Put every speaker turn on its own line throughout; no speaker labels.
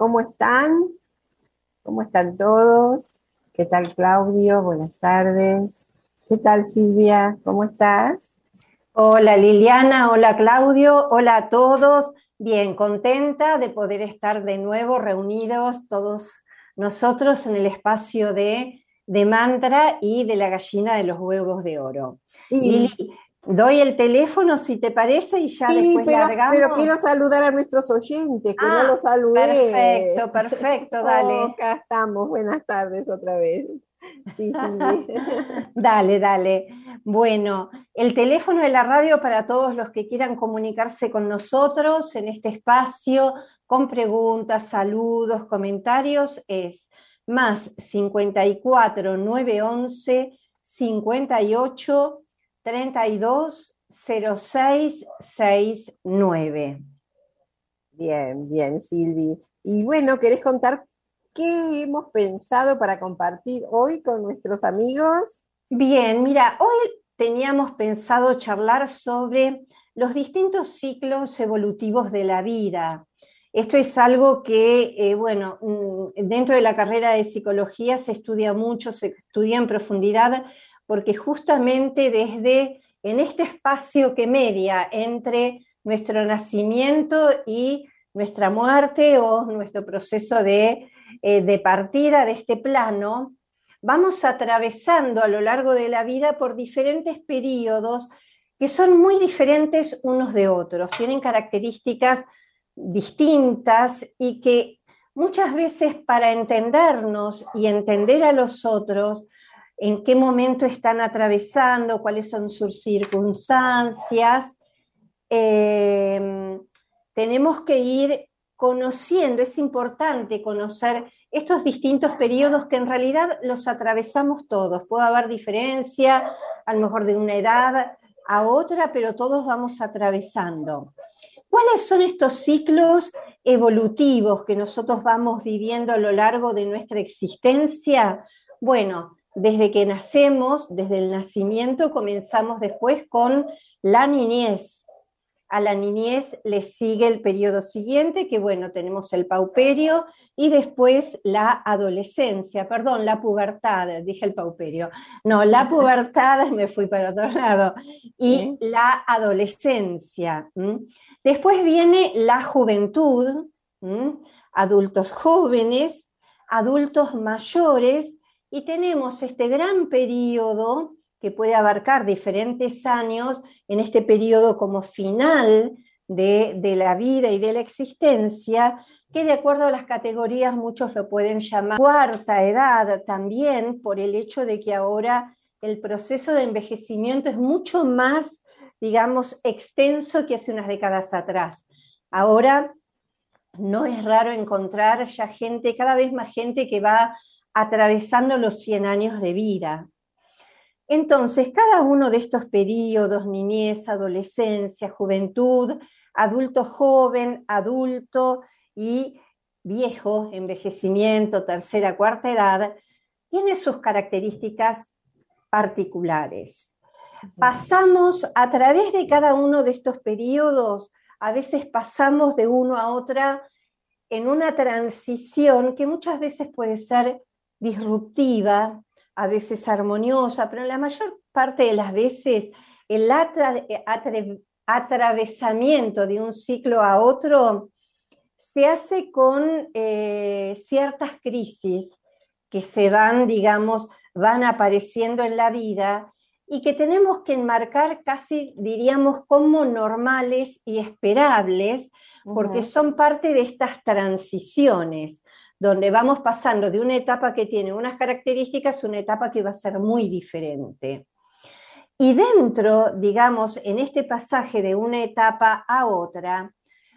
¿Cómo están? ¿Cómo están todos? ¿Qué tal Claudio? Buenas tardes. ¿Qué tal Silvia? ¿Cómo estás?
Hola Liliana, hola Claudio, hola a todos. Bien, contenta de poder estar de nuevo reunidos todos nosotros en el espacio de, de mantra y de la gallina de los huevos de oro.
Y,
Doy el teléfono si te parece y ya
sí,
después
pero,
largamos.
pero quiero saludar a nuestros oyentes, que no
Ah,
los saludé.
Perfecto, perfecto, dale.
Oh, acá estamos, buenas tardes otra vez. Sí, sí.
Dale, dale. Bueno, el teléfono de la radio para todos los que quieran comunicarse con nosotros en este espacio con preguntas, saludos, comentarios es más 54 911 58 32 06 69.
Bien, bien, Silvi. Y bueno, ¿querés contar qué hemos pensado para compartir hoy con nuestros amigos?
Bien, mira, hoy teníamos pensado charlar sobre los distintos ciclos evolutivos de la vida. Esto es algo que, eh, bueno, mm, dentro de la carrera de psicología se estudia mucho, se estudia en profundidad, porque justamente desde en este espacio que media entre nuestro nacimiento y nuestra muerte o nuestro proceso de, eh, de partida de este plano, vamos atravesando a lo largo de la vida por diferentes periodos que son muy diferentes unos de otros, tienen características distintas y que muchas veces para entendernos y entender a los otros, en qué momento están atravesando, cuáles son sus circunstancias, eh, tenemos que ir conociendo, es importante conocer estos distintos periodos que en realidad los atravesamos todos. Puede haber diferencia, a lo mejor de una edad a otra, pero todos vamos atravesando. ¿Cuáles son estos ciclos evolutivos que nosotros vamos viviendo a lo largo de nuestra existencia? Bueno, desde que nacemos, desde el nacimiento, comenzamos después con la niñez. A la niñez le sigue el periodo siguiente, que bueno, tenemos el pauperio y después la adolescencia, perdón, la pubertad, dije el pauperio. No, la pubertad, me fui para otro lado, y
Sí.
la adolescencia. Después viene la juventud, adultos jóvenes, adultos mayores, y tenemos este gran periodo que puede abarcar diferentes años en este periodo como final de, de la vida y de la existencia, que de acuerdo a las categorías muchos lo pueden llamar cuarta edad también, por el hecho de que ahora el proceso de envejecimiento es mucho más, digamos, extenso que hace unas décadas atrás. Ahora no es raro encontrar ya gente, cada vez más gente que va atravesando los 100 años de vida. Entonces, cada uno de estos periodos, niñez, adolescencia, juventud, adulto joven, adulto y viejo, envejecimiento, tercera, cuarta edad, tiene sus características particulares. Pasamos a través de cada uno de estos periodos, a veces pasamos de uno a otra en una transición que muchas veces puede ser disruptiva, a veces armoniosa, pero en la mayor parte de las veces el atra- atre- atravesamiento de un ciclo a otro se hace con eh, ciertas crisis que se van, digamos, van apareciendo en la vida y que tenemos que enmarcar casi, diríamos, como normales y esperables, porque son parte de estas transiciones, donde vamos pasando de una etapa que tiene unas características a una etapa que va a ser muy diferente. Y dentro, digamos, en este pasaje de una etapa a otra,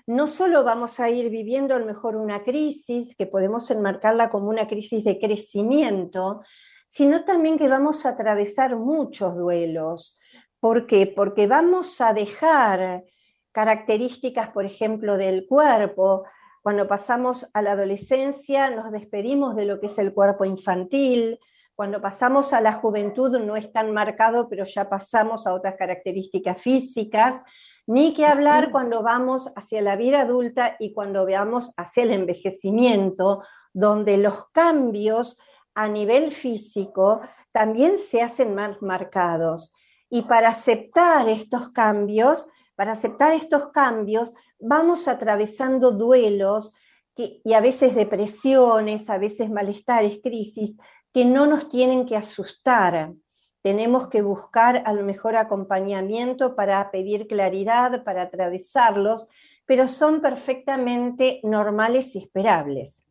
no solo vamos a ir viviendo a lo mejor una crisis, que podemos enmarcarla como una crisis de crecimiento, sino también que vamos a atravesar muchos duelos. ¿Por qué? Porque vamos a dejar características, por ejemplo, del cuerpo. Cuando pasamos a la adolescencia nos despedimos de lo que es el cuerpo infantil. Cuando pasamos a la juventud no es tan marcado, pero ya pasamos a otras características físicas. Ni que hablar cuando vamos hacia la vida adulta y cuando veamos hacia el envejecimiento, donde los cambios a nivel físico también se hacen más marcados. Y para aceptar estos cambios, para aceptar estos cambios, vamos atravesando duelos y a veces depresiones, a veces malestares, crisis, que no nos tienen que asustar. Tenemos que buscar a lo mejor acompañamiento para pedir claridad, para atravesarlos, pero son perfectamente normales y esperables.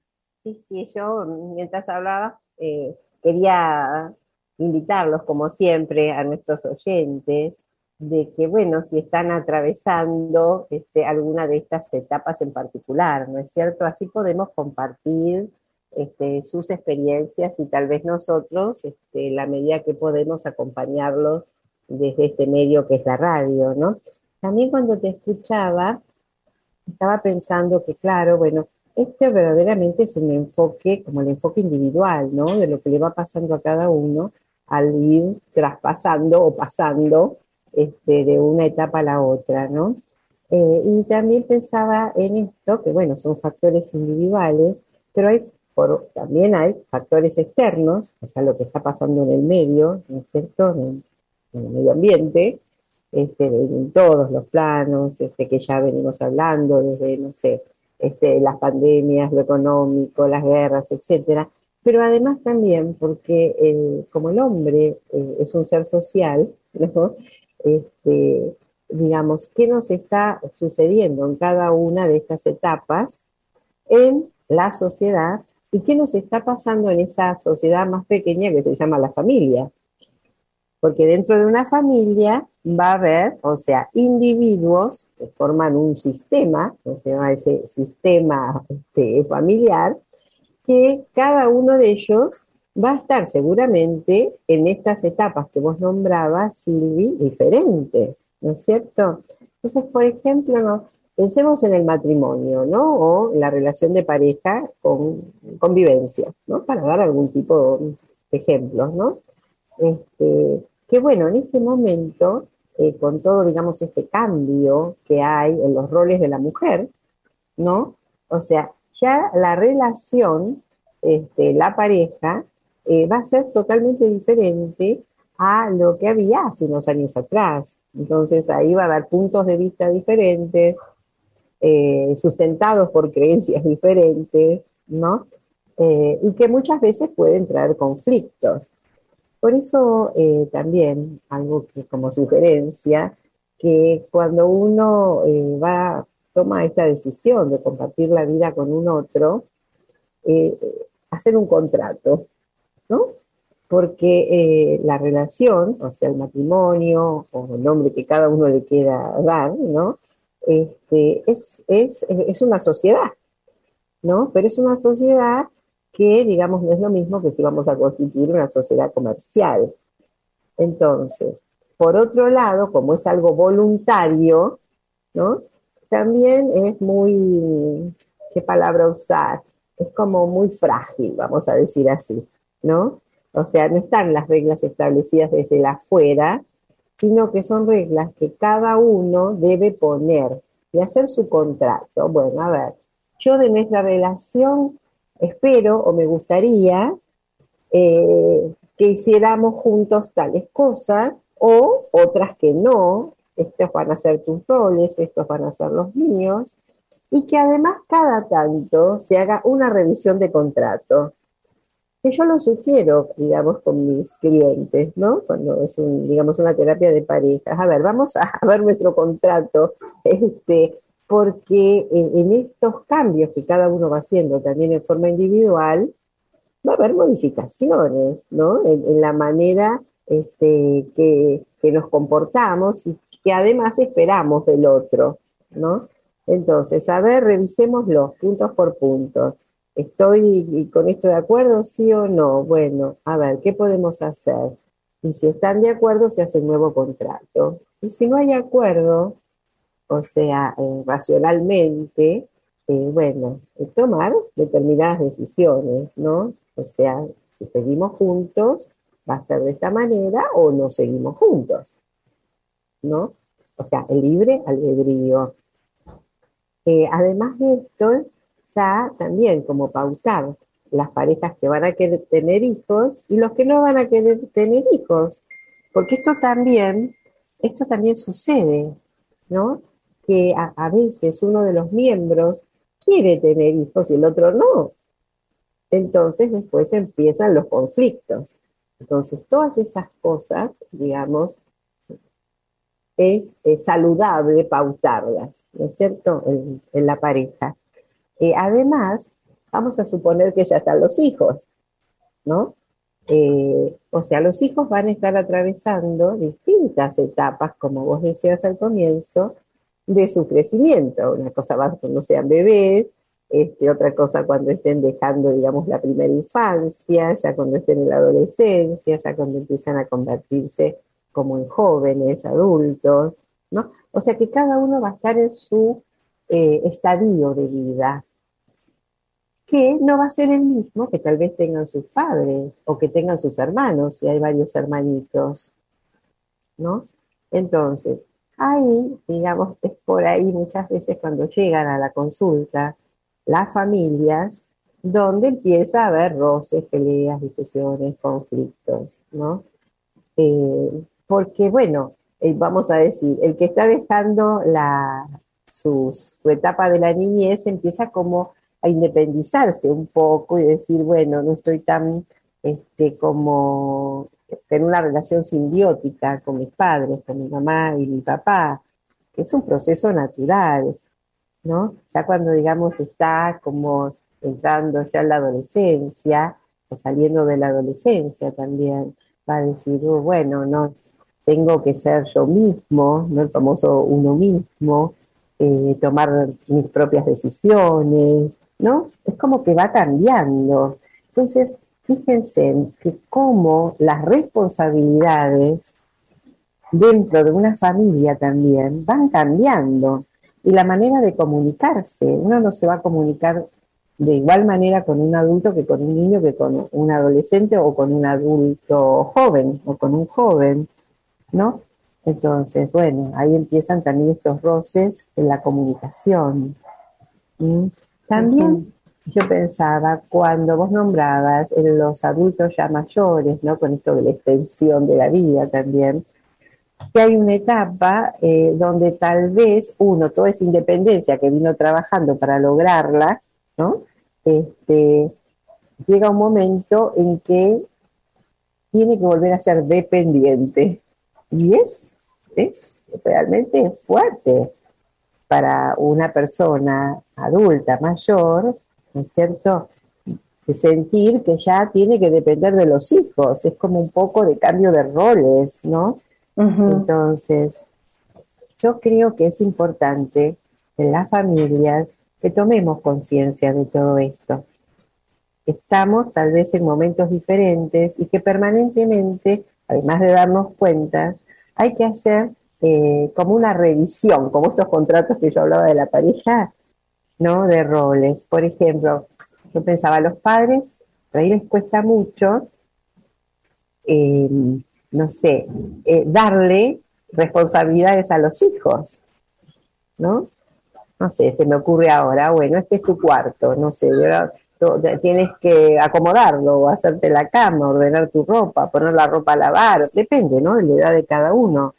Sí, sí, yo mientras hablaba eh, quería invitarlos, como siempre, a nuestros oyentes, de que, bueno, si están atravesando este, alguna de estas etapas en particular, ¿no es cierto? Así podemos compartir este, sus experiencias y tal vez nosotros, este, la medida que podemos, acompañarlos desde este medio que es la radio, ¿no? También cuando te escuchaba, estaba pensando que, claro, bueno, este verdaderamente es un enfoque, como el enfoque individual, ¿no? De lo que le va pasando a cada uno al ir traspasando o pasando este, de una etapa a la otra, ¿no? Eh, y también pensaba en esto, que bueno, son factores individuales, pero también hay factores externos, o sea, lo que está pasando en el medio, ¿no es cierto?, en, el medio ambiente, este, en todos los planos, este, que ya venimos hablando, desde, no sé, este, las pandemias, lo económico, las guerras, etcétera, pero además también porque como el hombre eh, es un ser social, este, digamos, ¿qué nos está sucediendo en cada una de estas etapas en la sociedad y qué nos está pasando en esa sociedad más pequeña que se llama la familia? Porque dentro de una familia va a haber, o sea, individuos que forman un sistema, o sea, ese sistema este, familiar, que cada uno de ellos va a estar seguramente en estas etapas que vos nombrabas, Silvi, diferentes, ¿no es cierto? Entonces, por ejemplo, pensemos en el matrimonio, ¿no? O la relación de pareja con convivencia, ¿no? Para dar algún tipo de ejemplos, ¿no? Este, que bueno, en este momento, eh, con todo, digamos, este cambio que hay en los roles de la mujer, ¿no? O sea, ya la relación, este, la pareja, eh, va a ser totalmente diferente a lo que había hace unos años atrás. Entonces ahí va a haber puntos de vista diferentes, eh, sustentados por creencias diferentes, ¿no? y que muchas veces pueden traer conflictos. Por eso eh, también, algo que como sugerencia, que cuando uno eh, va, toma esta decisión de compartir la vida con un otro, eh, hacer un contrato, ¿no? Porque la relación, o sea, el matrimonio, o el nombre que cada uno le quiera dar, ¿no? Este, es, es, es una sociedad, ¿no? Pero es una sociedad que, digamos, no es lo mismo que si vamos a constituir una sociedad comercial. Entonces, por otro lado, como es algo voluntario, ¿no? También es muy, ¿qué palabra usar? Es como muy frágil, vamos a decir así, ¿no? O sea, no están las reglas establecidas desde la afuera, sino que son reglas que cada uno debe poner y hacer su contrato. Bueno, a ver, yo de nuestra relación espero o me gustaría eh, que hiciéramos juntos tales cosas o otras que no, estos van a ser tus roles, estos van a ser los míos, y que además cada tanto se haga una revisión de contrato. Que yo lo sugiero, digamos, con mis clientes, ¿no? Cuando es, digamos, una terapia de parejas. A ver, vamos a ver nuestro contrato, este, porque en estos cambios que cada uno va haciendo también en forma individual, va a haber modificaciones, ¿no? En, la manera este, que, que, nos comportamos y que además esperamos del otro, ¿no? Entonces, a ver, revisémoslo puntos por puntos. ¿Estoy con esto de acuerdo, sí o no? Bueno, a ver, ¿qué podemos hacer? Y si están de acuerdo, se hace un nuevo contrato. Y si no hay acuerdo, o sea, eh, racionalmente, eh, bueno, tomar determinadas decisiones, ¿no? O sea, si seguimos juntos, va a ser de esta manera o no seguimos juntos, ¿no? O sea, el libre albedrío. Eh, además de esto, ya también como pautar las parejas que van a querer tener hijos y los que no van a querer tener hijos. Porque esto también, esto también sucede, ¿no? Que a, veces uno de los miembros quiere tener hijos y el otro no. Entonces después empiezan los conflictos. Entonces todas esas cosas, digamos, es, saludable pautarlas, ¿no es cierto?, en la pareja. Eh, además, vamos a suponer que ya están los hijos, ¿no? Eh, o sea, los hijos van a estar atravesando distintas etapas, como vos decías al comienzo, de su crecimiento. Una cosa va cuando sean bebés, este, otra cosa cuando estén dejando, digamos, la primera infancia, ya cuando estén en la adolescencia, ya cuando empiezan a convertirse como en jóvenes, adultos, ¿no? O sea que cada uno va a estar en su eh, estadio de vida, que no va a ser el mismo que tal vez tengan sus padres o que tengan sus hermanos, si hay varios hermanitos, ¿no? Entonces, ahí, digamos, es por ahí muchas veces cuando llegan a la consulta las familias, donde empieza a haber roces, peleas, discusiones, conflictos, ¿no? Eh, porque, bueno, eh, vamos a decir, el que está dejando la, su, etapa de la niñez empieza como a independizarse un poco y decir, bueno, no estoy tan este, como en una relación simbiótica con mis padres, con mi mamá y mi papá, que es un proceso natural, ¿no? Ya cuando, digamos, está como entrando ya en la adolescencia, o saliendo de la adolescencia también, va a decir, oh, bueno, no, tengo que ser yo mismo, ¿no? El famoso uno mismo, eh, tomar mis propias decisiones, ¿no? Es como que va cambiando. Entonces, fíjense que cómo las responsabilidades dentro de una familia también van cambiando y la manera de comunicarse. Uno no se va a comunicar de igual manera con un adulto que con un niño, que con un adolescente o con un adulto joven o con un joven, ¿no? Entonces, bueno, ahí empiezan también estos roces en la comunicación. También yo pensaba, cuando vos nombrabas en los adultos ya mayores, ¿no? Con esto de la extensión de la vida también, que hay una etapa eh, donde tal vez uno, toda esa independencia que vino trabajando para lograrla, ¿no? Este, llega un momento en que tiene que volver a ser dependiente. Y es es realmente fuerte para una persona adulta, mayor, ¿no es cierto? De sentir que ya tiene que depender de los hijos, es como un poco de cambio de roles, ¿no? Entonces, yo creo que es importante en las familias que tomemos conciencia de todo esto. Estamos tal vez en momentos diferentes y que permanentemente, además de darnos cuenta, hay que hacer eh, como una revisión, como estos contratos que yo hablaba de la pareja, ¿no? De roles. Por ejemplo, yo pensaba, a los padres, a ahí les cuesta mucho, em, no sé, eh, darle responsabilidades a los hijos, ¿no? No sé, se me ocurre ahora, bueno, este es tu cuarto, no sé, tienes que acomodarlo, hacerte la cama, ordenar tu ropa, poner la ropa a lavar, depende, ¿no? De la edad de cada uno,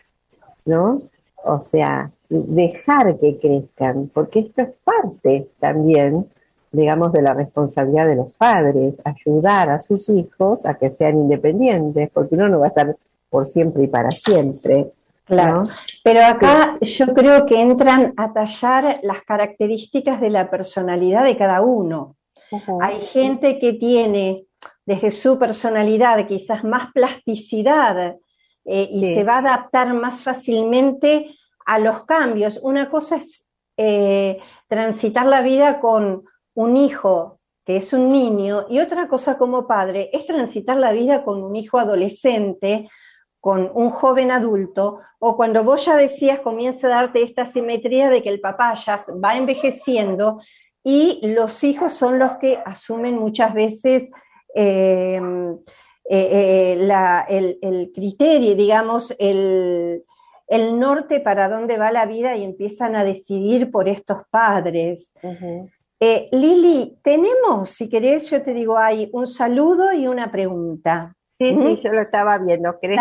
¿no? O sea, dejar que crezcan, porque esto es parte también, digamos, de la responsabilidad de los padres, ayudar a sus hijos a que sean independientes, porque uno no va a estar por siempre y para siempre.
Claro, pero acá yo creo que entran a tallar las características de la personalidad de cada uno. Hay gente que tiene desde su personalidad quizás más plasticidad eh, y se va a adaptar más fácilmente a los cambios. Una cosa es eh, transitar la vida con un hijo que es un niño y otra cosa como padre es transitar la vida con un hijo adolescente, con un joven adulto, o cuando vos ya decías comienza a darte esta simetría de que el papá ya va envejeciendo y los hijos son los que asumen muchas veces em, eh, eh, el, criterio, digamos, el, norte para dónde va la vida y empiezan a decidir por estos padres. Eh, Lili, tenemos, si querés, yo te digo, hay un saludo y una pregunta.
Sí, sí, ¿Mm? yo lo estaba viendo. ¿Querés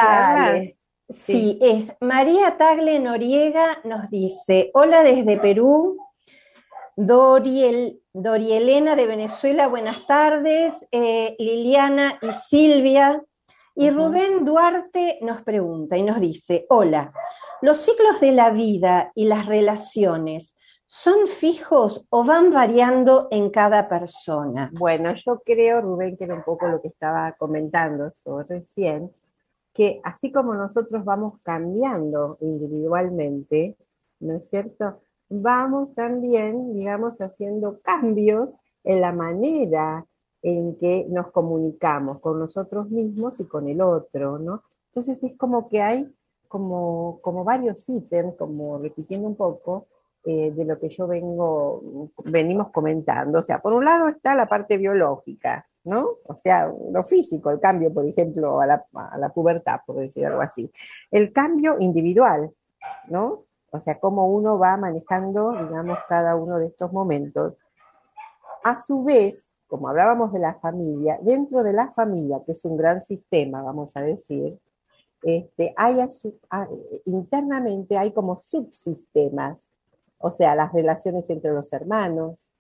Sí. sí, es María Tagle Noriega nos dice, hola desde Perú, Doriel, Dorielena de Venezuela, buenas tardes, eh, Liliana y Silvia. Y Rubén Duarte nos pregunta y nos dice, hola, ¿los ciclos de la vida y las relaciones son fijos o van variando en cada persona?
Bueno, yo creo, Rubén, que era un poco lo que estaba comentando recién, que así como nosotros vamos cambiando individualmente, ¿no es cierto? Vamos también, digamos, haciendo cambios en la manera en que nos comunicamos con nosotros mismos y con el otro, ¿no? Entonces es como que hay como, como varios ítems, como repitiendo un poco, eh, de lo que yo vengo, venimos comentando. O sea, por un lado está la parte biológica, ¿no? O sea, lo físico, el cambio, por ejemplo, a la, a la pubertad, por decir algo así. El cambio individual, ¿no? O sea, cómo uno va manejando, digamos, cada uno de estos momentos. A su vez, como hablábamos de la familia, dentro de la familia, que es un gran sistema, vamos a decir, este, hay internamente hay como subsistemas, o sea, las relaciones entre los hermanos,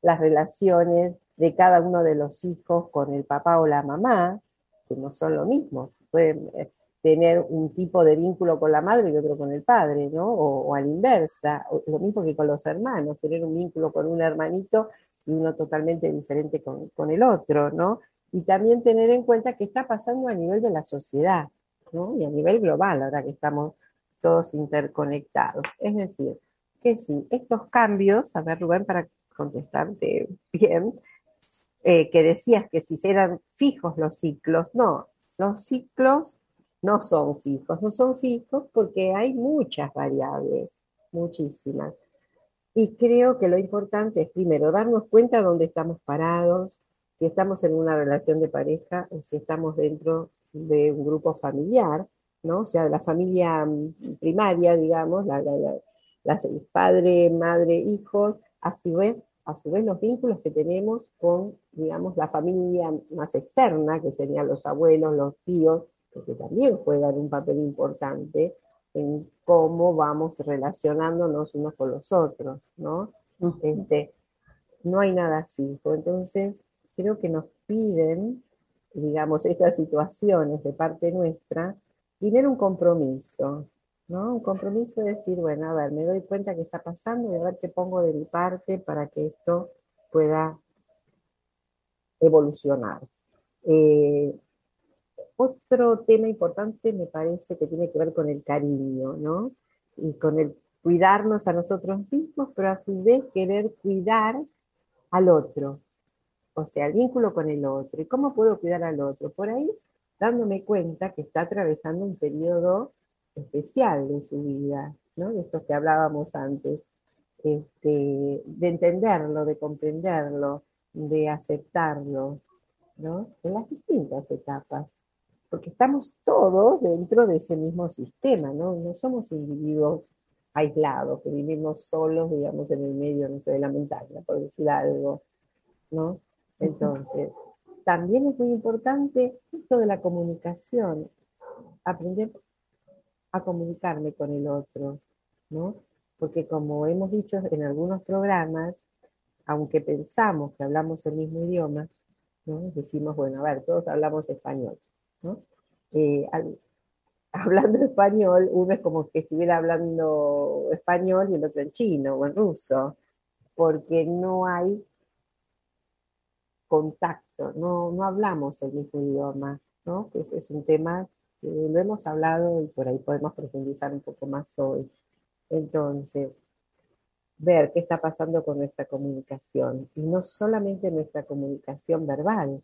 las relaciones de cada uno de los hijos con el papá o la mamá, que no son lo mismo. Pueden, tener un tipo de vínculo con la madre y otro con el padre, ¿no? O, a la inversa, lo mismo que con los hermanos, tener un vínculo con un hermanito y uno totalmente diferente con, con el otro, ¿no? Y también tener en cuenta que está pasando a nivel de la sociedad, ¿no? Y a nivel global, ahora que estamos todos interconectados. Es decir, que sí, estos cambios, a ver Rubén, para contestarte bien, eh, que decías que si eran fijos los ciclos, no, los ciclos no son fijos, no son fijos porque hay muchas variables, muchísimas. Y creo que lo importante es primero darnos cuenta dónde estamos parados, si estamos en una relación de pareja o si estamos dentro de un grupo familiar, ¿no? O sea, de la familia mm, primaria, digamos, la, padre, madre, hijos, a su vez, a su vez los vínculos que tenemos con, digamos, la familia más externa, que serían los abuelos, los tíos, que también juegan un papel importante en cómo vamos relacionándonos unos con los otros, ¿no? Este, no hay nada fijo. Entonces, creo que nos piden, digamos, estas situaciones de parte nuestra, primero un compromiso, ¿no? Un compromiso de decir, bueno, a ver, me doy cuenta que está pasando y a ver qué pongo de mi parte para que esto pueda evolucionar. Eh, otro tema importante me parece que tiene que ver con el cariño, ¿no? Y con el cuidarnos a nosotros mismos, pero a su vez querer cuidar al otro, o sea, el vínculo con el otro. ¿Y cómo puedo cuidar al otro? Por ahí, dándome cuenta que está atravesando un periodo especial de su vida, ¿no? De esto que hablábamos antes, este, de entenderlo, de comprenderlo, de aceptarlo, ¿no? En las distintas etapas porque estamos todos dentro de ese mismo sistema, ¿no? No somos individuos aislados, que vivimos solos, digamos, en el medio, no sé, de la montaña, por decir algo, ¿no? Entonces, también es muy importante esto de la comunicación, aprender a comunicarme con el otro, ¿no? porque como hemos dicho en algunos programas, aunque pensamos que hablamos el mismo idioma, ¿no? decimos, bueno, a ver, todos hablamos español. ¿No? Eh, hablando español, uno es como que estuviera hablando español y el otro en chino o en ruso, porque no hay contacto, no, no hablamos el mismo idioma, ¿no? Ese es un tema que lo hemos hablado y por ahí podemos profundizar un poco más hoy. Entonces, ver qué está pasando con nuestra comunicación, y no solamente nuestra comunicación verbal,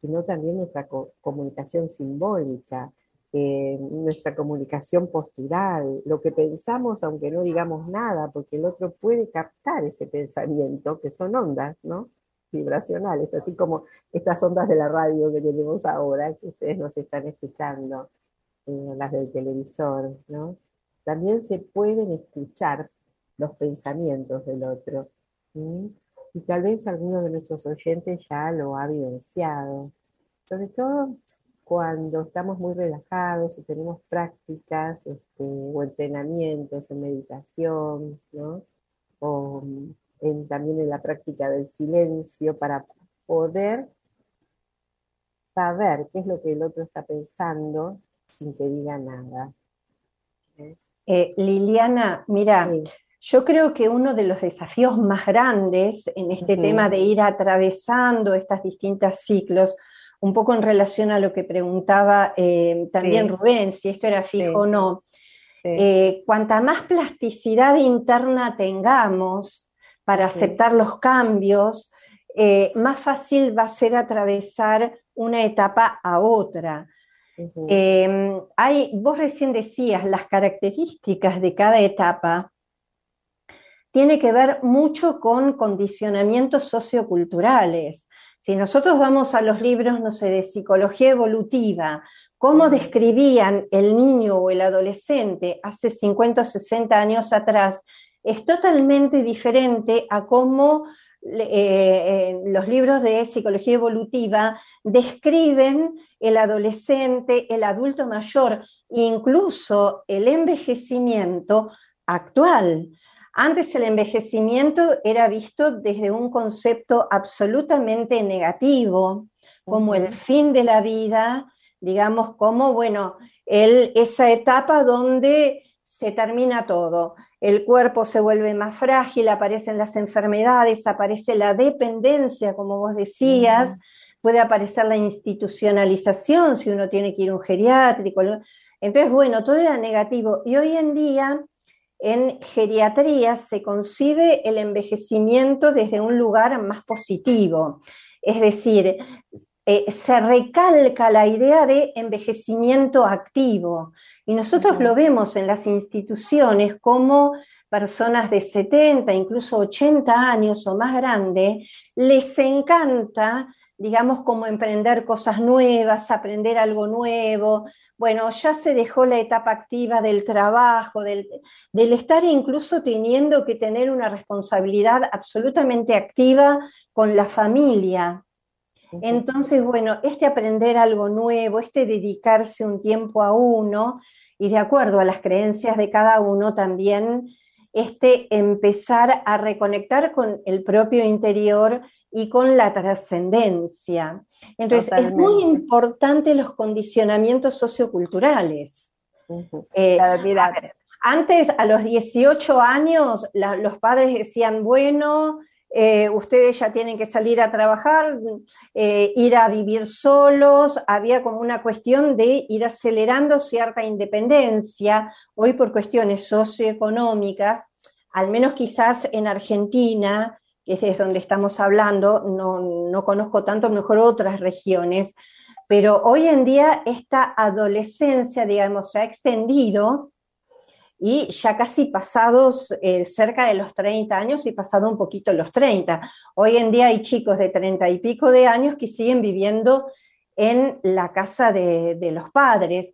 sino también nuestra comunicación simbólica, eh, nuestra comunicación postural, lo que pensamos aunque no digamos nada, porque el otro puede captar ese pensamiento, que son ondas, ¿no? Vibracionales, así como estas ondas de la radio que tenemos ahora, que ustedes nos están escuchando, eh, las del televisor, ¿no? También se pueden escuchar los pensamientos del otro. Y tal vez alguno de nuestros oyentes ya lo ha vivenciado. Sobre todo cuando estamos muy relajados y tenemos prácticas este, o entrenamientos en meditación, ¿no? o también en la práctica del silencio para poder saber qué es lo que el otro está pensando sin que diga nada.
Eh, Liliana, mira, yo creo que uno de los desafíos más grandes en este tema de ir atravesando estas distintas ciclos, un poco en relación a lo que preguntaba eh, también Rubén, si esto era fijo o no. Eh, cuanta más plasticidad interna tengamos para aceptar los cambios, eh, más fácil va a ser atravesar una etapa a otra. Hay, vos recién decías, las características de cada etapa tiene que ver mucho con condicionamientos socioculturales. Si nosotros vamos a los libros, no sé, de psicología evolutiva, cómo describían el niño o el adolescente hace 50 o 60 años atrás, es totalmente diferente a cómo eh, eh, los libros de psicología evolutiva describen el adolescente, el adulto mayor, incluso el envejecimiento actual. Antes el envejecimiento era visto desde un concepto absolutamente negativo, como el fin de la vida, digamos, como, bueno, esa etapa donde se termina todo. El cuerpo se vuelve más frágil, aparecen las enfermedades, aparece la dependencia, como vos decías, puede aparecer la institucionalización si uno tiene que ir a un geriátrico. Entonces, bueno, todo era negativo. Y hoy en día en geriatría se concibe el envejecimiento desde un lugar más positivo, es decir, eh, se recalca la idea de envejecimiento activo. Y nosotros lo vemos en las instituciones como personas de 70, incluso 80 años o más grandes, les encanta, digamos, como emprender cosas nuevas, aprender algo nuevo, bueno, ya se dejó la etapa activa del trabajo, del, estar incluso teniendo que tener una responsabilidad absolutamente activa con la familia. Entonces, bueno, este aprender algo nuevo, este dedicarse un tiempo a uno, y de acuerdo a las creencias de cada uno también, este empezar a reconectar con el propio interior y con la trascendencia. Entonces, es muy importante los condicionamientos socioculturales. Eh, antes, a los 18 años, los padres decían, bueno, eh, ustedes ya tienen que salir a trabajar, eh, ir a vivir solos, había como una cuestión de ir acelerando cierta independencia. Hoy por cuestiones socioeconómicas, al menos quizás en Argentina, que es desde donde estamos hablando, no, conozco tanto, mejor otras regiones, pero hoy en día esta adolescencia, digamos, se ha extendido y ya casi pasados eh, cerca de los 30 años y pasado un poquito los 30. Hoy en día hay chicos de 30 y pico de años que siguen viviendo en la casa de, de los padres.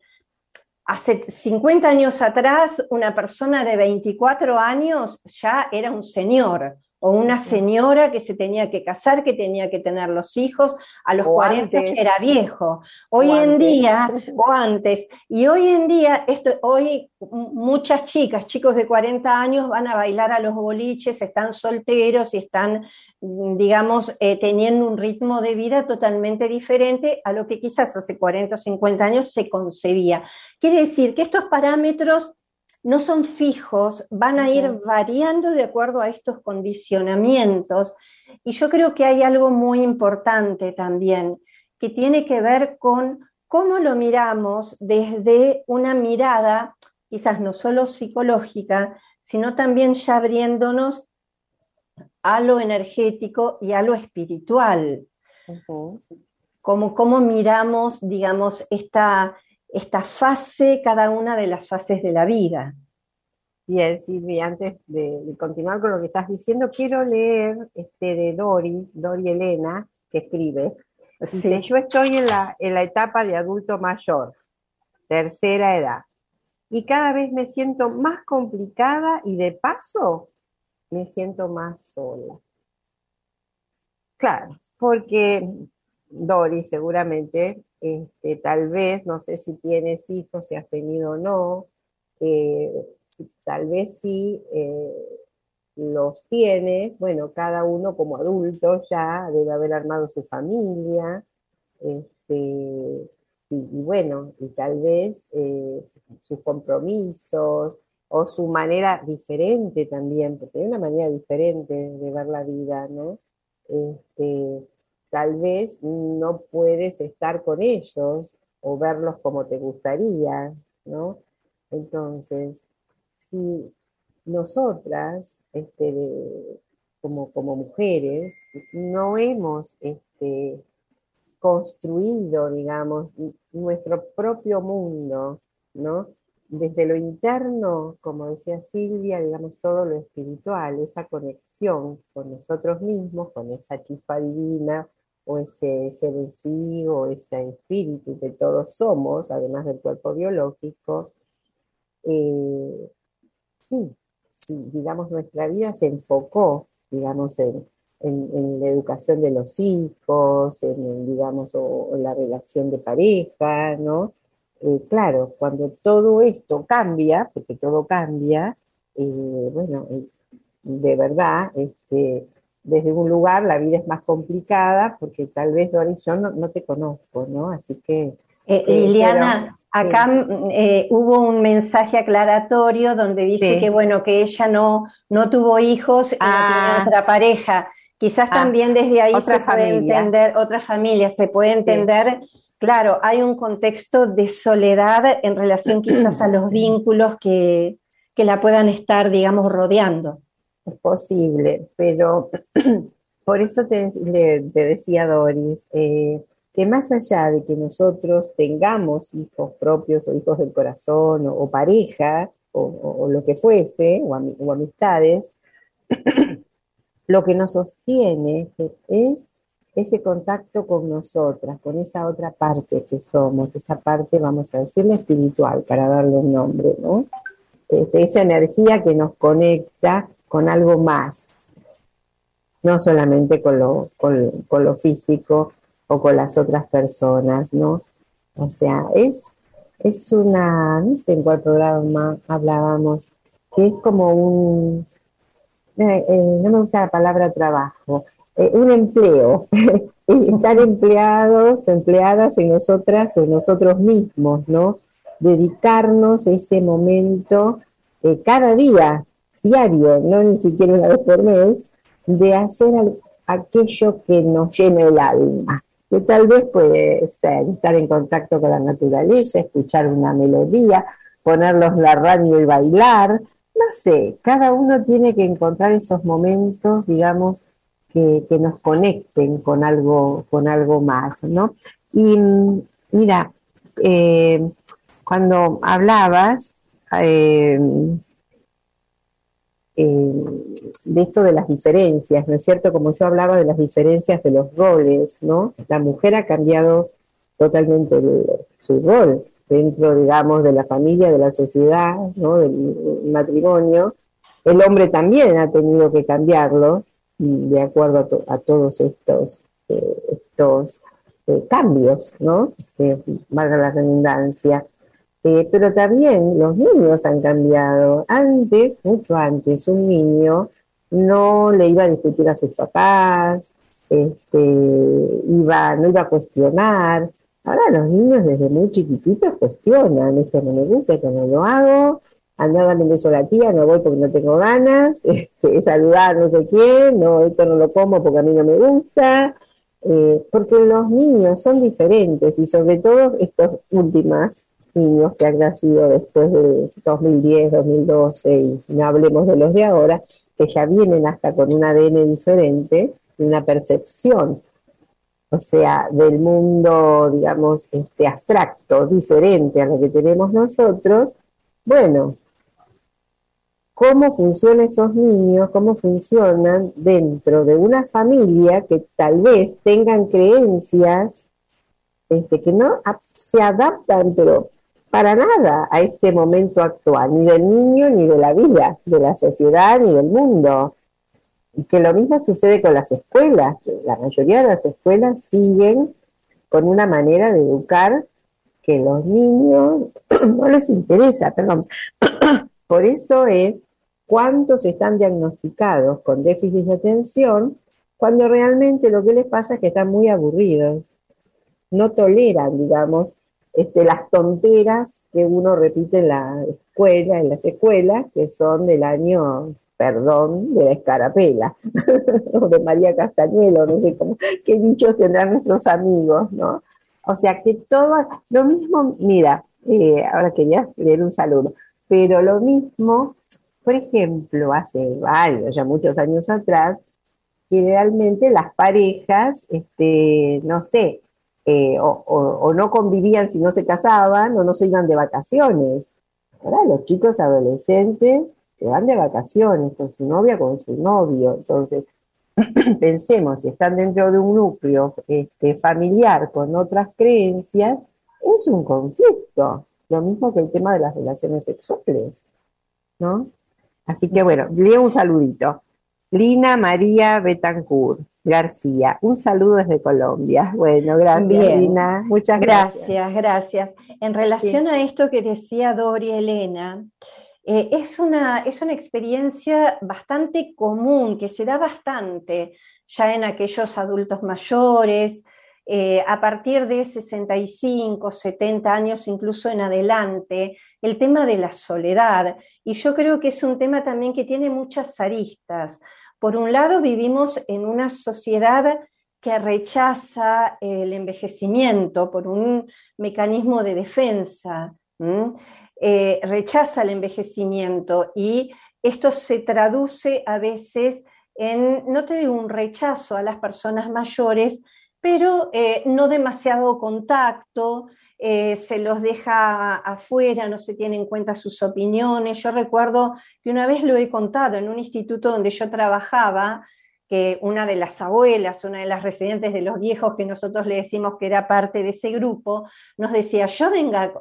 Hace 50 años atrás, una persona de 24 años ya era un señor o una señora que se tenía que casar, que tenía que tener los hijos, a los 40 era viejo. Hoy en día, o antes, y hoy en día, esto, hoy muchas chicas, chicos de 40 años van a bailar a los boliches, están solteros y están, digamos, eh, teniendo un ritmo de vida totalmente diferente a lo que quizás hace 40 o 50 años se concebía. Quiere decir que estos parámetros no son fijos, van a ir variando de acuerdo a estos condicionamientos. Y yo creo que hay algo muy importante también, que tiene que ver con cómo lo miramos desde una mirada, quizás no solo psicológica, sino también ya abriéndonos a lo energético y a lo espiritual. como, cómo miramos, digamos, esta, esta fase, cada una de las fases de la vida.
Bien, Silvia, antes de, continuar con lo que estás diciendo, quiero leer este de Dori, Dori Elena, que escribe. Dice, yo estoy en la, en la etapa de adulto mayor, tercera edad, y cada vez me siento más complicada y de paso me siento más sola. Claro, porque Dori seguramente este, tal vez, no sé si tienes hijos, si has tenido o no, tal vez sí eh, los tienes, bueno, cada uno como adulto ya debe haber armado su familia, este, y, bueno, y tal vez eh, sus compromisos o su manera diferente también, porque hay una manera diferente de ver la vida, ¿no? Este, tal vez no puedes estar con ellos o verlos como te gustaría, ¿no? Entonces, si nosotras, este, como, como mujeres, no hemos este, construido, digamos, nuestro propio mundo, ¿no? Desde lo interno, como decía Silvia, digamos, todo lo espiritual, esa conexión con nosotros mismos, con esa chispa divina, o ese ser en sí, o ese espíritu que todos somos, además del cuerpo biológico, eh, sí, digamos, nuestra vida se enfocó, digamos, en, la educación de los hijos, en, digamos, la relación de pareja, ¿no? Eh, claro, cuando todo esto cambia, porque todo cambia, eh, bueno, de verdad, este, desde un lugar la vida es más complicada porque tal vez Doris yo no, te conozco, ¿no? Así que...
Eh, eh Liliana, acá mm, eh, hubo un mensaje aclaratorio donde dice que bueno, que ella no, no tuvo hijos y no tiene ah. otra pareja. Quizás ah, también desde ahí se puede entender, otra familia, se puede entender, claro, hay un contexto de soledad en relación quizás a los vínculos que, que la puedan estar, digamos, rodeando
es posible, pero por eso te, decía Doris, eh, que más allá de que nosotros tengamos hijos propios o hijos del corazón o, pareja o, lo que fuese, o, amistades, lo que nos sostiene es ese contacto con nosotras, con esa otra parte que somos, esa parte, vamos a decirle, espiritual, para darle un nombre, ¿no? Este, esa energía que nos conecta con algo más, no solamente con lo, con, lo físico o con las otras personas, ¿no? O sea, es, es una, no sé en cuál programa hablábamos, que es como un, eh, eh, no me gusta la palabra trabajo, eh, un empleo, estar empleados, empleadas en nosotras o en nosotros mismos, ¿no? Dedicarnos ese momento cada día, diario, no ni siquiera una vez por mes, de hacer aquello que nos llena el alma, que tal vez puede ser estar en contacto con la naturaleza, escuchar una melodía, ponerlos la radio y bailar, no sé, cada uno tiene que encontrar esos momentos, digamos, que, nos conecten con algo, con algo más, ¿no? Y mira, eh, cuando hablabas, eh, eh, de esto de las diferencias, ¿no es cierto? Como yo hablaba de las diferencias de los roles, ¿no? La mujer ha cambiado totalmente su rol dentro, digamos, de la familia, de la sociedad, ¿no? Del matrimonio. El hombre también ha tenido que cambiarlo, de acuerdo a, todos estos, eh, estos eh, cambios, ¿no? valga la redundancia. Pero también los niños han cambiado. Antes, mucho antes, un niño no le iba a discutir a sus papás, este, iba, no iba a cuestionar. Ahora los niños desde muy chiquititos cuestionan, esto no me gusta, esto no lo hago, andar dando un beso a la tía, no voy porque no tengo ganas, este, saludar no sé quién, no, esto no lo como porque a mí no me gusta, eh, porque los niños son diferentes y sobre todo estos últimos niños que han nacido después de 2010, 2012 y no hablemos de los de ahora, que ya vienen hasta con un ADN diferente, una percepción, o sea, del mundo, digamos, este abstracto, diferente a lo que tenemos nosotros, bueno, cómo funcionan esos niños, cómo funcionan dentro de una familia que tal vez tengan creencias este, que no se adaptan, pero para nada a este momento actual, ni del niño, ni de la vida, de la sociedad, ni del mundo. Y que lo mismo sucede con las escuelas, la mayoría de las escuelas siguen con una manera de educar que los niños no les interesa, perdón. Por eso es cuántos están diagnosticados con déficit de atención cuando realmente lo que les pasa es que están muy aburridos, no toleran, digamos, este, las tonteras que uno repite en la escuela, en las escuelas, que son del año, perdón, de la escarapela, o de María Castañuelo, no sé cómo, qué dichos tendrán nuestros amigos, ¿no? O sea que todo, lo mismo, mira, eh, ahora quería leer un saludo, pero lo mismo por ejemplo, hace varios, ya muchos años atrás, generalmente las parejas, este, no sé, eh, o, no convivían si no se casaban o no se iban de vacaciones. Ahora los chicos adolescentes se van de vacaciones con su novia, con su novio. Entonces, pensemos, si están dentro de un núcleo este, familiar con otras creencias, es un conflicto. Lo mismo que el tema de las relaciones sexuales, ¿no? Así que bueno, leo un saludito. Lina María Betancourt García, un saludo desde Colombia. Bueno, gracias Lina, muchas gracias.
Gracias, gracias. En relación a esto que decía Dori Elena, eh, es, una, es una experiencia bastante común, que se da bastante ya en aquellos adultos mayores, eh, a partir de 65, 70 años, incluso en adelante, el tema de la soledad. Y yo creo que es un tema también que tiene muchas aristas. Por un lado, vivimos en una sociedad que rechaza el envejecimiento por un mecanismo de defensa, eh, rechaza el envejecimiento y esto se traduce a veces en, no te digo un rechazo a las personas mayores, pero eh, no demasiado contacto, eh, se los deja afuera, no se tiene en cuenta sus opiniones. Yo recuerdo que una vez lo he contado en un instituto donde yo trabajaba, que una de las abuelas, una de las residentes de los viejos que nosotros le decimos que era parte de ese grupo, nos decía, yo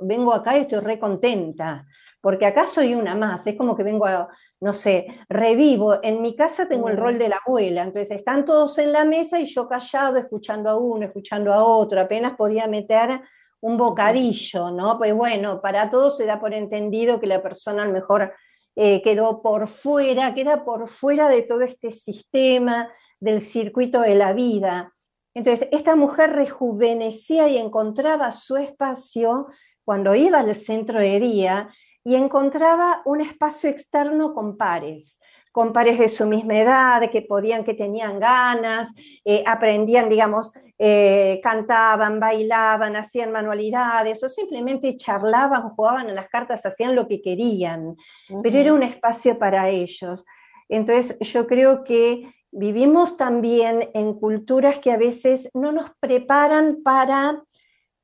vengo acá y estoy re contenta, porque acá soy una más, es como que vengo a, no sé, revivo, en mi casa tengo el rol de la abuela, entonces están todos en la mesa y yo callado, escuchando a uno, escuchando a otro, apenas podía meter un bocadillo, ¿no? Pues bueno, para todos se da por entendido que la persona a lo mejor eh, quedó por fuera, queda por fuera de todo este sistema, del circuito de la vida. Entonces, esta mujer rejuvenecía y encontraba su espacio cuando iba al centro de día y encontraba un espacio externo con pares, con pares de su misma edad, que podían, que tenían ganas, eh, aprendían, digamos, eh, cantaban, bailaban, hacían manualidades o simplemente charlaban, jugaban a las cartas, hacían lo que querían, pero era un espacio para ellos. Entonces yo creo que vivimos también en culturas que a veces no nos preparan para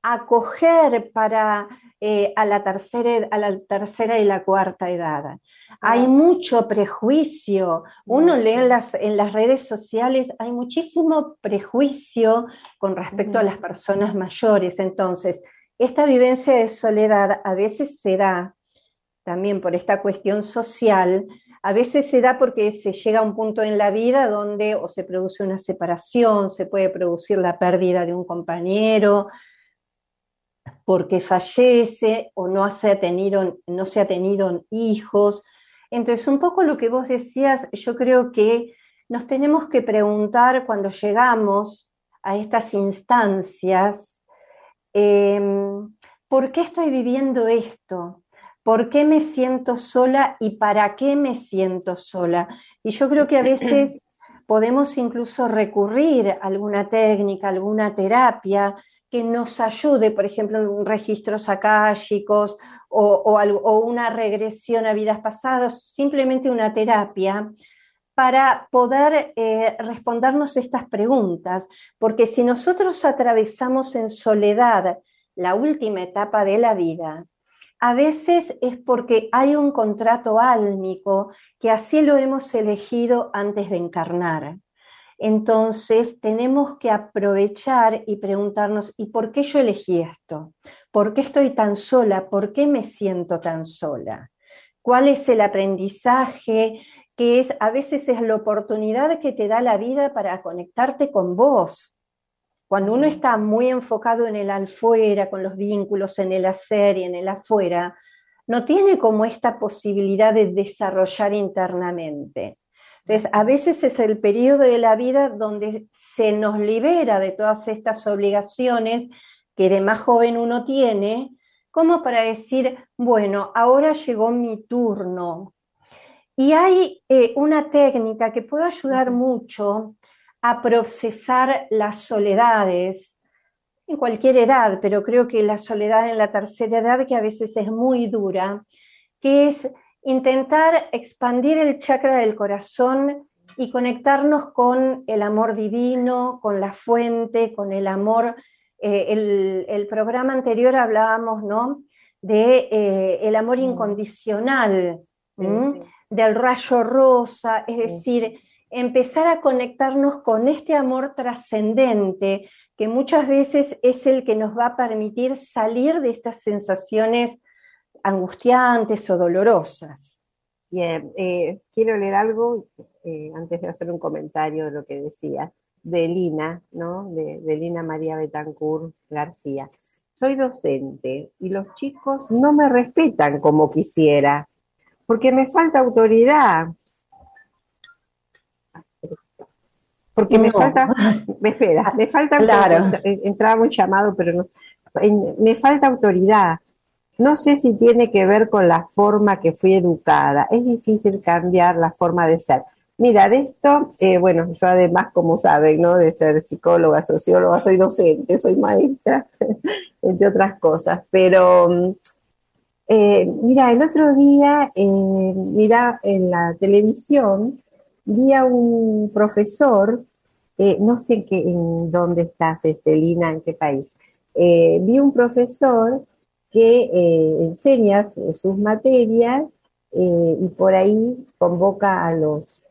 acoger, para eh, a, la tercera, a la tercera y la cuarta edad. Hay mucho prejuicio. Uno lee en las, en las redes sociales, hay muchísimo prejuicio con respecto a las personas mayores. Entonces, esta vivencia de soledad a veces se da también por esta cuestión social A veces se da porque se llega a un punto en la vida donde o se produce una separación, se puede producir la pérdida de un compañero, porque fallece o no se ha tenido, no se ha tenido hijos. Entonces, un poco lo que vos decías, yo creo que nos tenemos que preguntar cuando llegamos a estas instancias, em, ¿por qué estoy viviendo esto? ¿Por qué me siento sola y para qué me siento sola? Y yo creo que a veces podemos incluso recurrir a alguna técnica, alguna terapia que nos ayude, por ejemplo, en registros akáshicos o, o, una regresión a vidas pasadas, simplemente una terapia para poder eh, respondernos estas preguntas, porque si nosotros atravesamos en soledad la última etapa de la vida, a veces es porque hay un contrato álmico que así lo hemos elegido antes de encarnar. Entonces tenemos que aprovechar y preguntarnos, ¿y por qué yo elegí esto? ¿Por qué estoy tan sola? ¿Por qué me siento tan sola? ¿Cuál es el aprendizaje que es a veces es la oportunidad que te da la vida para conectarte con vos? Cuando uno está muy enfocado en el afuera, con los vínculos en el hacer y en el afuera, no tiene como esta posibilidad de desarrollar internamente. Entonces, a veces es el periodo de la vida donde se nos libera de todas estas obligaciones que de más joven uno tiene, como para decir, bueno, ahora llegó mi turno. Y hay eh, una técnica que puede ayudar mucho a procesar las soledades en cualquier edad, pero creo que la soledad en la tercera edad, que a veces es muy dura, que es intentar expandir el chakra del corazón y conectarnos con el amor divino, con la fuente, con el amor. Eh, el, programa anterior hablábamos, ¿no? De eh, el amor mm. incondicional, del rayo rosa, es decir, empezar a conectarnos con este amor trascendente que muchas veces es el que nos va a permitir salir de estas sensaciones angustiantes o dolorosas.
Bien, eh, quiero leer algo eh, antes de hacer un comentario de lo que decía, de Lina, ¿no? De, de Lina María Betancourt García. Soy docente y los chicos no me respetan como quisiera, porque me falta autoridad, porque me falta, me espera, me falta, claro. entraba un llamado, pero no, me falta autoridad. No sé si tiene que ver con la forma que fui educada. Es difícil cambiar la forma de ser. Mira, de esto, eh, bueno, yo además, como saben, ¿no? De ser psicóloga, socióloga, soy docente, soy maestra, entre otras cosas. Pero, mm, eh, mira, el otro día, eh, mira, en la televisión, vi a un profesor no sé qué, en dónde estás, Estelina, en qué país. Vi un profesor que eh, enseña sus materias y por ahí convoca a, los,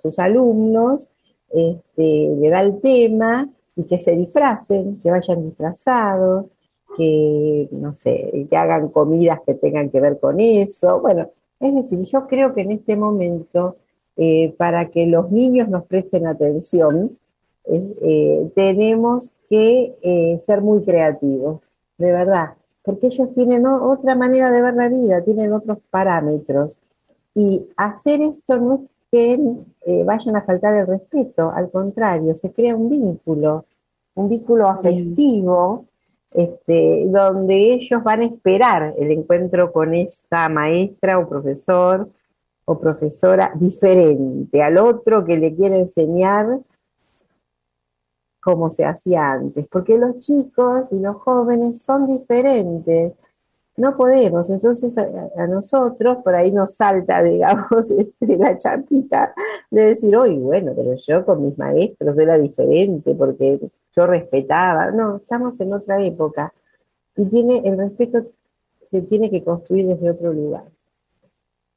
sus alumnos, este, le da el tema y que se disfracen, que vayan disfrazados, que, no sé, que hagan comidas que tengan que ver con eso. Bueno, es decir, yo creo que en este momento, para que los niños nos presten atención, eh, tenemos que eh, ser muy creativos, de verdad, porque ellos tienen otra manera de ver la vida, tienen otros parámetros. Y hacer esto no es que eh, vayan a faltar el respeto, al contrario, se crea un vínculo, un vínculo afectivo, este, donde ellos van a esperar el encuentro con esa maestra o profesor o profesora diferente al otro que le quiere enseñar como se hacía antes, porque los chicos y los jóvenes son diferentes. No podemos, entonces a, nosotros por ahí nos salta, digamos, este, la chapita de decir, oye, bueno, pero yo con mis maestros era diferente porque yo respetaba. No, estamos en otra época y tiene el respeto se tiene que construir desde otro lugar.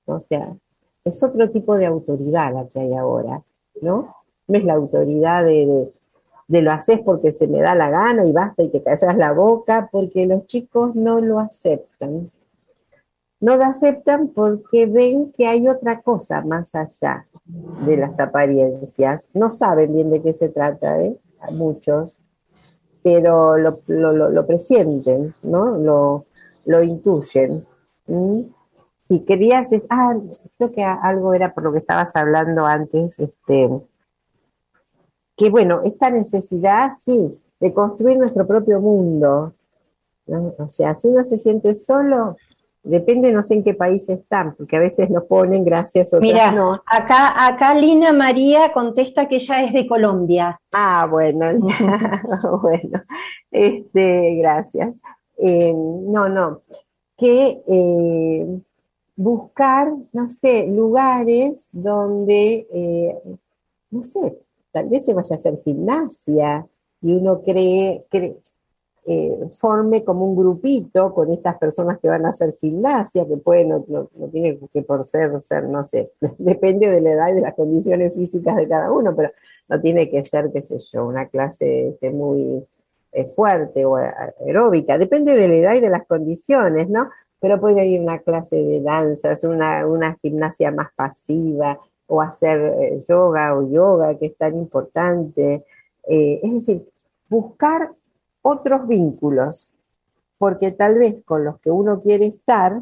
O sea, es otro tipo de autoridad la que hay ahora, ¿no? No es la autoridad de de lo haces porque se me da la gana y basta y te callas la boca, porque los chicos no lo aceptan. no lo aceptan porque ven que hay otra cosa más allá de las apariencias. No saben bien de qué se trata, ¿eh? muchos, pero lo, lo, presienten, ¿no? Lo, lo intuyen. Si querías, ah, creo que algo era por lo que estabas hablando antes, este, que bueno, esta necesidad, sí, de construir nuestro propio mundo. O sea, si uno se siente solo, depende, no sé en qué país están, porque a veces lo ponen, gracias, otras
Mira, no. Acá, acá Lina María contesta que ella es de Colombia.
Ah, bueno, bueno, este, gracias. Eh, no, no, que eh, buscar, no sé, lugares donde, eh, no sé, tal vez se vaya a hacer gimnasia y uno cree, eh, forme como un grupito con estas personas que van a hacer gimnasia, que pueden, no, no, tiene que por ser, ser, no sé, depende de la edad y de las condiciones físicas de cada uno, pero no tiene que ser, qué sé yo, una clase este, muy eh, fuerte o aeróbica, depende de la edad y de las condiciones, ¿no? Pero puede ir una clase de danzas, una, una gimnasia más pasiva, o hacer eh, yoga o yoga, que es tan importante. Eh, es decir, buscar otros vínculos, porque tal vez con los que uno quiere estar,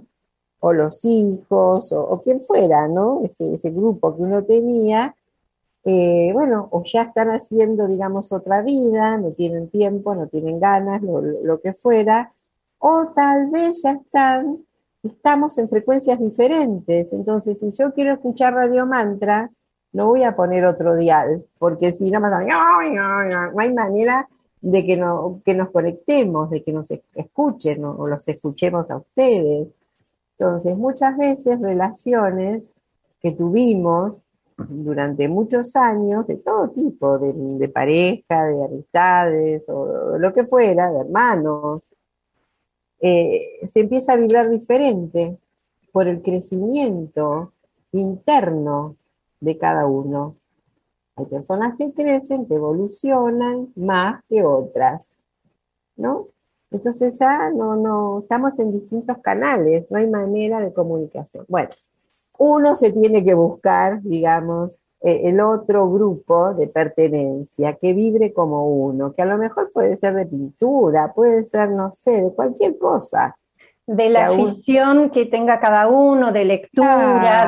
o los hijos, o, quien fuera, ¿no? Ese, grupo que uno tenía, eh, bueno, o ya están haciendo, digamos, otra vida, no tienen tiempo, no tienen ganas, lo que fuera, o tal vez ya están estamos en frecuencias diferentes. Entonces, si yo quiero escuchar Radio Mantra, no voy a poner otro dial, porque si no, no hay manera de que, no, que nos conectemos, de que nos escuchen o los escuchemos a ustedes. Entonces, muchas veces relaciones que tuvimos durante muchos años, de todo tipo, de, de pareja, de amistades o lo que fuera, de hermanos, eh, se empieza a vibrar diferente por el crecimiento interno de cada uno. Hay personas que crecen, que evolucionan más que otras, ¿no? Entonces ya no, no, estamos en distintos canales, no hay manera de comunicación. Bueno, uno se tiene que buscar, digamos, el otro grupo de pertenencia que vibre como uno, que a lo mejor puede ser de pintura, puede ser, no sé, de cualquier cosa.
De la afición que tenga cada uno, de lectura,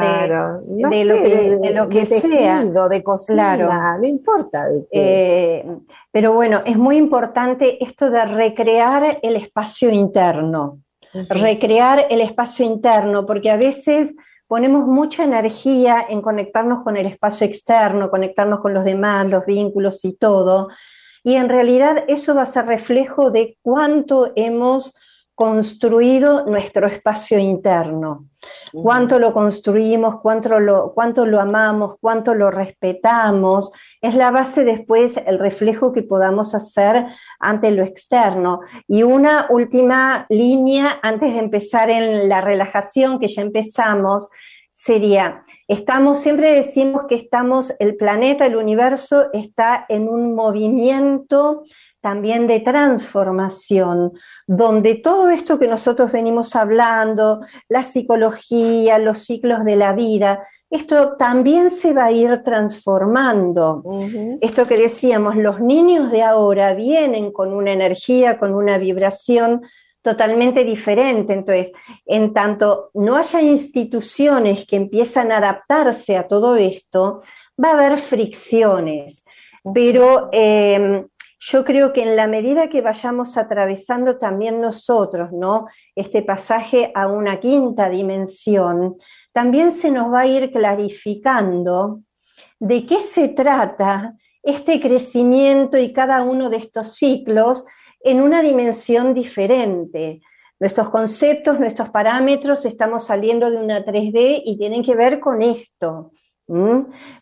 de, lo que, de, lo que sea.
de cocina, no importa.
Eh, pero bueno, es muy importante esto de recrear el espacio interno, recrear el espacio interno, porque a veces ponemos mucha energía en conectarnos con el espacio externo, conectarnos con los demás, los vínculos y todo. Y en realidad eso va a ser reflejo de cuánto hemos construido nuestro espacio interno, cuánto lo construimos, cuánto lo, cuánto lo amamos, cuánto lo respetamos, es la base después el reflejo que podamos hacer ante lo externo. Y una última línea antes de empezar en la relajación que ya empezamos, sería, estamos, siempre decimos que estamos, el planeta, el universo está en un movimiento también de transformación, donde todo esto que nosotros venimos hablando, la psicología, los ciclos de la vida, esto también se va a ir transformando. Esto que decíamos, los niños de ahora vienen con una energía, con una vibración totalmente diferente. Entonces, en tanto no haya instituciones que empiezan a adaptarse a todo esto, va a haber fricciones. Pero em, yo creo que en la medida que vayamos atravesando también nosotros, ¿no? Este pasaje a una quinta dimensión, también se nos va a ir clarificando de qué se trata este crecimiento y cada uno de estos ciclos en una dimensión diferente. Nuestros conceptos, nuestros parámetros, estamos saliendo de una 3D y tienen que ver con esto.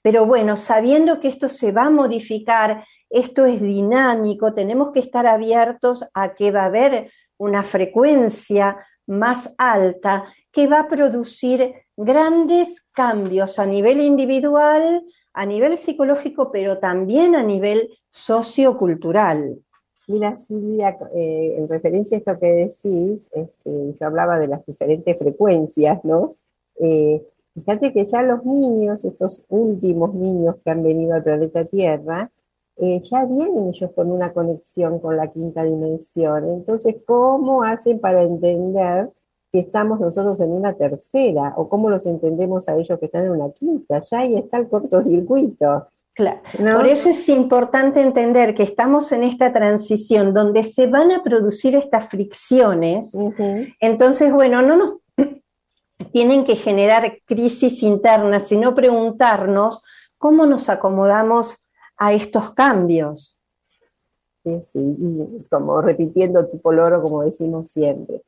Pero bueno, sabiendo que esto se va a modificar esto es dinámico, tenemos que estar abiertos a que va a haber una frecuencia más alta que va a producir grandes cambios a nivel individual, a nivel psicológico, pero también a nivel sociocultural.
Mira, Silvia, eh, en referencia a esto que decís, este, yo hablaba de las diferentes frecuencias, ¿no? Eh, fíjate que ya los niños, estos últimos niños que han venido al planeta Tierra, eh, ya vienen ellos con una conexión con la quinta dimensión. Entonces, ¿cómo hacen para entender que estamos nosotros en una tercera? ¿O cómo los entendemos a ellos que están en una quinta? Ya ahí está el cortocircuito.
Claro. Por eso es importante entender que estamos en esta transición donde se van a producir estas fricciones. Entonces, bueno, no nos tienen que generar crisis internas, sino preguntarnos cómo nos acomodamos a estos cambios.
Y como repitiendo tipo loro, como decimos siempre,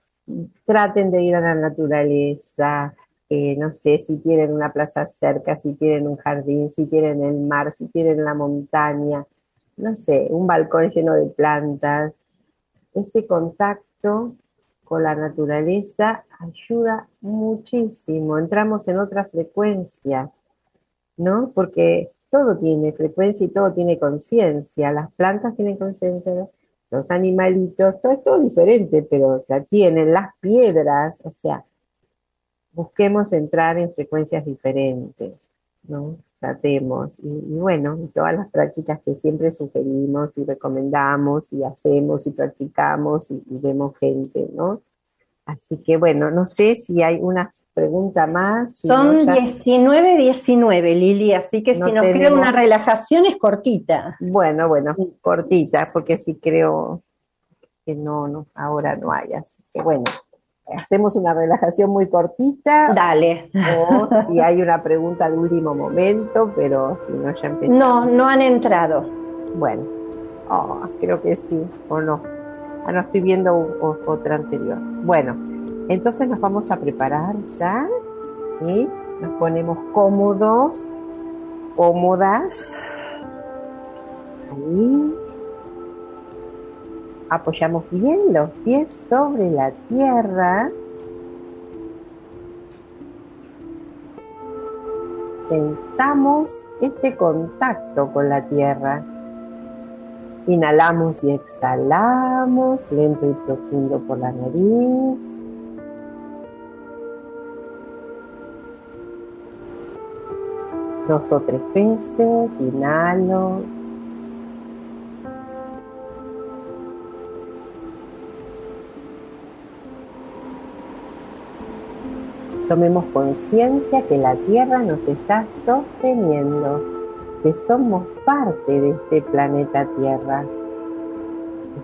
traten de ir a la naturaleza, no sé, si quieren una plaza cerca, si quieren un jardín, si quieren el mar, si quieren la montaña, no sé, un balcón lleno de plantas. Ese contacto con la naturaleza ayuda muchísimo, entramos en otra frecuencia, ¿no? Porque todo tiene frecuencia y todo tiene conciencia, las plantas tienen conciencia, los animalitos, todo es todo diferente, pero la tienen, las piedras, o sea, busquemos entrar en frecuencias diferentes, ¿no? Tratemos. Y, bueno, todas las prácticas que siempre sugerimos y recomendamos y hacemos y practicamos y, vemos gente, ¿no? Así que bueno, no sé si hay una pregunta más.
Son 19, 19, Lili, así que si nos queda una relajación es cortita.
Bueno, bueno, cortita, porque sí creo que no, no, ahora no hay, así que bueno hacemos una relajación muy cortita.
Dale.
O si hay una pregunta de último momento, pero si no, ya empezamos.
No, no han entrado.
Bueno, oh, creo que sí, o no. Ah, no estoy viendo otra anterior. Bueno, entonces nos vamos a preparar ya, ¿sí? Nos ponemos cómodos, cómodas. Ahí apoyamos bien los pies sobre la tierra. Sentamos este contacto con la tierra. Inhalamos y exhalamos lento y profundo por la nariz. Dos o tres veces, inhalo Tomemos conciencia que la Tierra nos está sosteniendo, que somos parte de este planeta Tierra.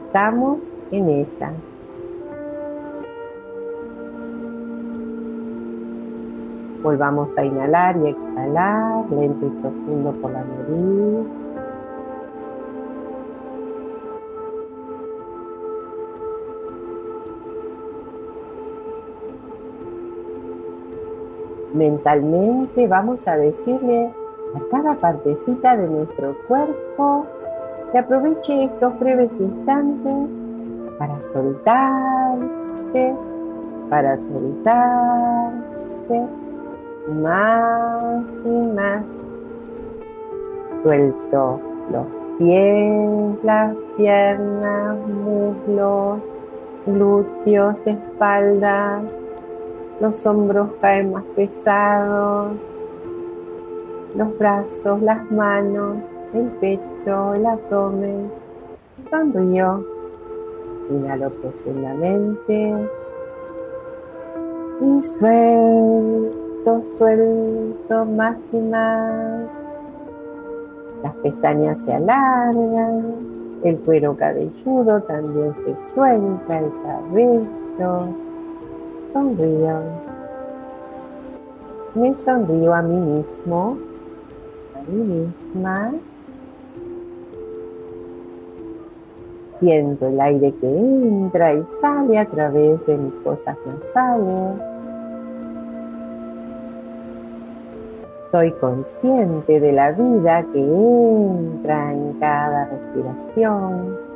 Estamos en ella. Volvamos a inhalar y exhalar lento y profundo por la nariz. mentalmente vamos a decirle a cada partecita de nuestro cuerpo que aproveche estos breves instantes para soltarse, para soltarse más y más. Suelto los pies, las piernas, muslos, glúteos, espalda, los hombros caen más pesados, los brazos, las manos, el pecho, el abdomen. Sonrío. Inhalo profundamente. Y suelto, suelto más y más. Las pestañas se alargan, el cuero cabelludo también se suelta, el cabello sonrío. Me sonrío a mí mismo, mí misma. Siento el aire que entra y sale a través de mis fosas nasales. Soy consciente de la vida que entra en cada respiración.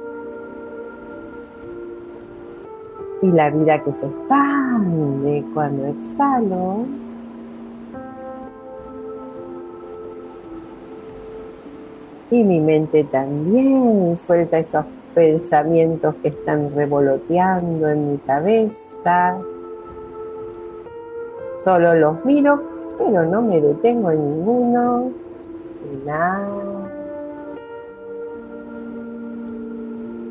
y la vida que se expande cuando exhalo. Y mi mente también suelta esos pensamientos que están revoloteando en mi cabeza. Solo los miro, pero no me detengo en ninguno. Nada.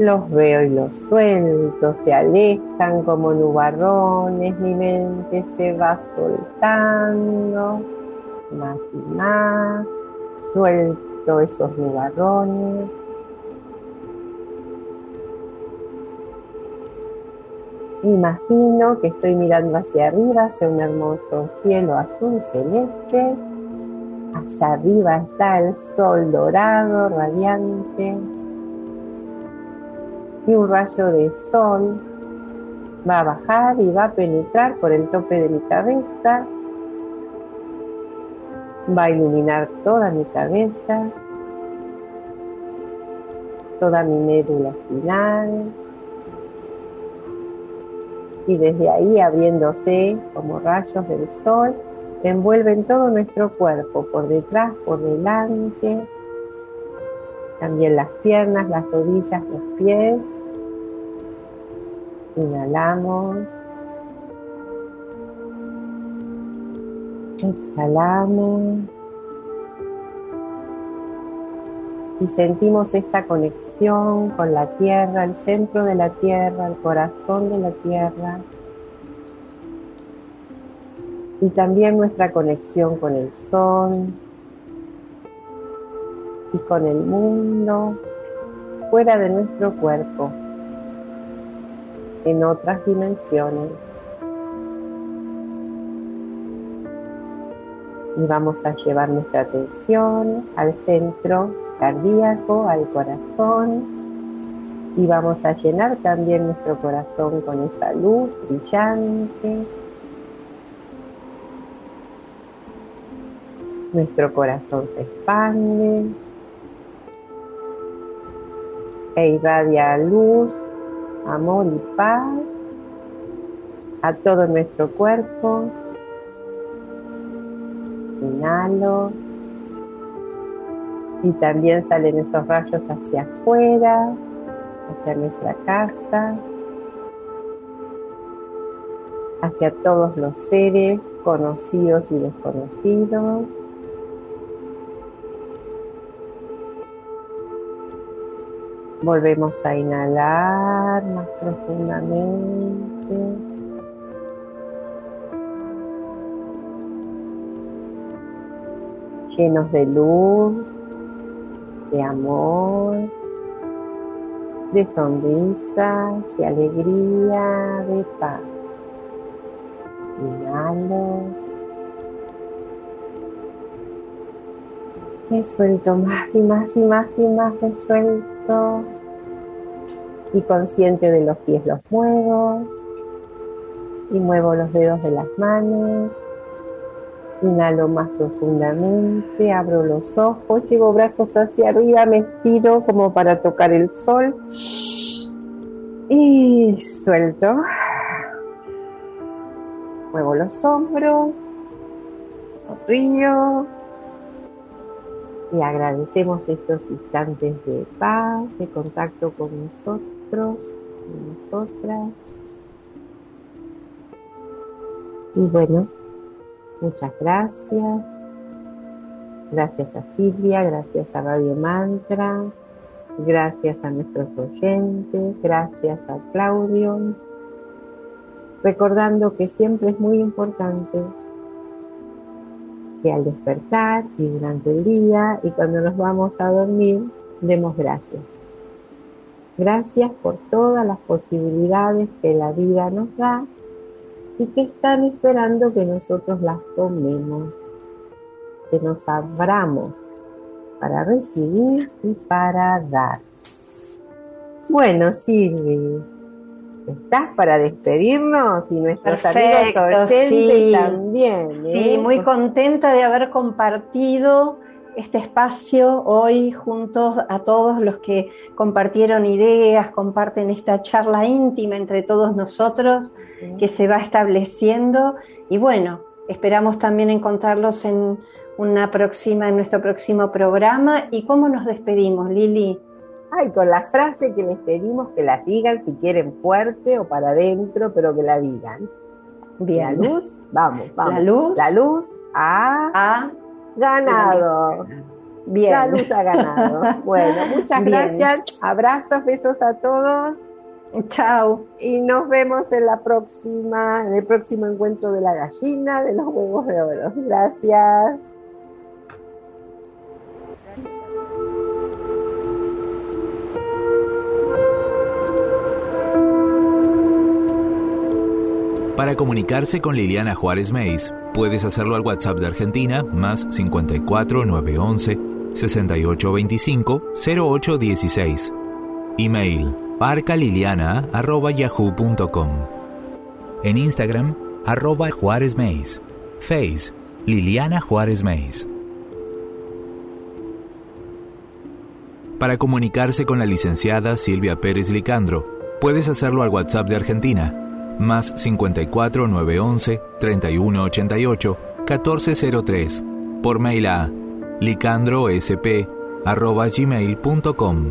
Los veo y los suelto, se alejan como nubarrones, mi mente se va soltando más y más, suelto esos nubarrones. Imagino que estoy mirando hacia arriba, hacia un hermoso cielo azul celeste. Allá arriba está el sol dorado, radiante y un rayo de sol va a bajar y va a penetrar por el tope de mi cabeza, va a iluminar toda mi cabeza, toda mi médula espinal y desde ahí abriéndose como rayos del sol, envuelven todo nuestro cuerpo, por detrás, por delante, también las piernas, las rodillas, los pies. Inhalamos. Exhalamos. Y sentimos esta conexión con la tierra, el centro de la tierra, el corazón de la tierra. Y también nuestra conexión con el sol, y con el mundo fuera de nuestro cuerpo, en otras dimensiones. Y vamos a llevar nuestra atención al centro cardíaco, al corazón, y vamos a llenar también nuestro corazón con esa luz brillante. Nuestro corazón se expande, e irradia luz, amor y paz a todo nuestro cuerpo. Inhalo. Y también salen esos rayos hacia afuera, hacia nuestra casa, hacia todos los seres conocidos y desconocidos. Volvemos a inhalar más profundamente. Llenos de luz, de amor, de sonrisa, de alegría, de paz. Inhalo. Me suelto más y más y más y más, me suelto y consciente de los pies los muevo y muevo los dedos de las manos. Inhalo más profundamente, abro los ojos, llevo brazos hacia arriba, me estiro como para tocar el sol y suelto. Muevo los hombros, sonrío y agradecemos estos instantes de paz, de contacto con nosotros y nosotras. Y bueno, muchas gracias. Gracias a Silvia, gracias a Radio Mantra, gracias a nuestros oyentes, gracias a Claudio. Recordando que siempre es muy importante que al despertar y durante el día y cuando nos vamos a dormir, demos gracias. Gracias por todas las posibilidades que la vida nos da y que están esperando que nosotros las tomemos, que nos abramos para recibir y para dar. Bueno, Silvi, ¿Estás para despedirnos? Y nuestros amigos oyentes también.
¿eh? Sí, muy contenta de haber compartido este espacio hoy juntos a todos los que compartieron ideas, comparten esta charla íntima entre todos nosotros que se va estableciendo. Y bueno, esperamos también encontrarlos en una próxima, en nuestro próximo programa. ¿Y cómo nos despedimos, Lili?
Ay, con la frase que les pedimos que las digan si quieren fuerte o para adentro, pero que la digan.
Bien.
La luz, vamos, vamos.
La luz.
La luz ha ganado.
Bien.
La luz ha ganado. Bueno, muchas
Bien.
gracias. Abrazos, besos a todos.
Chao.
Y nos vemos en la próxima, en el próximo encuentro de la gallina de los huevos de oro. Gracias.
Para comunicarse con Liliana Juárez Meis, puedes hacerlo al WhatsApp de Argentina más 54 911 6825 0816. Email parcaliliana.yahoo.com. En Instagram, arroba Juárez Meis. Face, Liliana Juárez Meis. Para comunicarse con la licenciada Silvia Pérez Licandro, puedes hacerlo al WhatsApp de Argentina, más 54 911 3188 1403, por mail a licandrosp.gmail.com.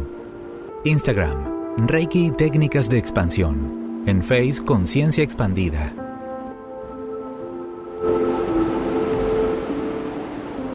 Instagram, Reiki Técnicas de Expansión. En Face Conciencia Expandida.